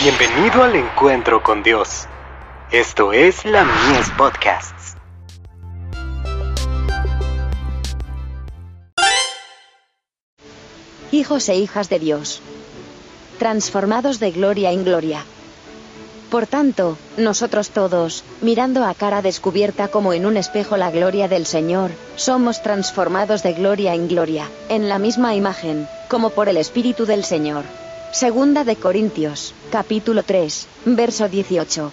Bienvenido al encuentro con Dios. Esto es la Mies Podcasts. Hijos e hijas de Dios. Transformados de gloria en gloria. Por tanto, nosotros todos, mirando a cara descubierta como en un espejo la gloria del Señor, somos transformados de gloria en gloria, en la misma imagen, como por el Espíritu del Señor. Segunda de Corintios, capítulo 3, verso 18.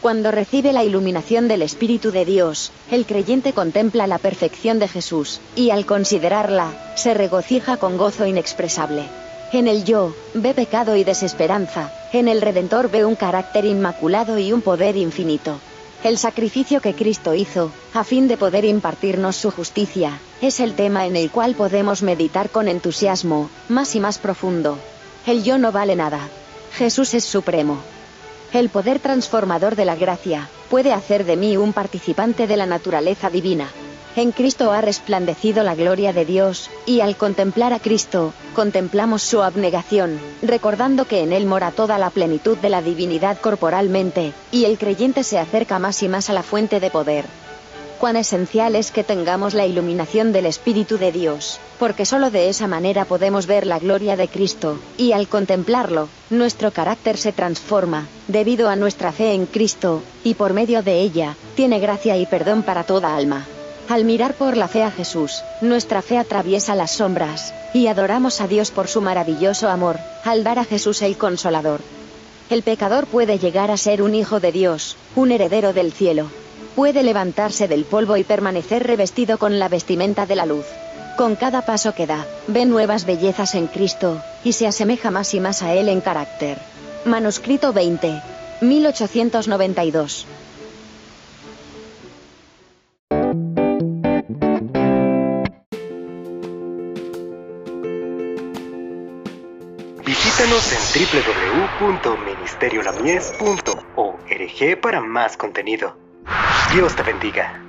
Cuando recibe la iluminación del Espíritu de Dios, el creyente contempla la perfección de Jesús, y al considerarla, se regocija con gozo inexpresable. En el yo, ve pecado y desesperanza, en el Redentor ve un carácter inmaculado y un poder infinito. El sacrificio que Cristo hizo, a fin de poder impartirnos su justicia, es el tema en el cual podemos meditar con entusiasmo, más y más profundo. El yo no vale nada. Jesús es supremo. El poder transformador de la gracia, puede hacer de mí un participante de la naturaleza divina. En Cristo ha resplandecido la gloria de Dios, y al contemplar a Cristo, contemplamos su abnegación, recordando que en Él mora toda la plenitud de la divinidad corporalmente, y el creyente se acerca más y más a la fuente de poder cuán esencial es que tengamos la iluminación del Espíritu de Dios, porque solo de esa manera podemos ver la gloria de Cristo, y al contemplarlo, nuestro carácter se transforma, debido a nuestra fe en Cristo, y por medio de ella, tiene gracia y perdón para toda alma. Al mirar por la fe a Jesús, nuestra fe atraviesa las sombras, y adoramos a Dios por su maravilloso amor, al dar a Jesús el consolador. El pecador puede llegar a ser un hijo de Dios, un heredero del cielo, puede levantarse del polvo y permanecer revestido con la vestimenta de la luz. Con cada paso que da, ve nuevas bellezas en Cristo, y se asemeja más y más a Él en carácter. Manuscrito 20. 1892. Visítanos en www.ministeriolamies.org para más contenido. Dios te bendiga.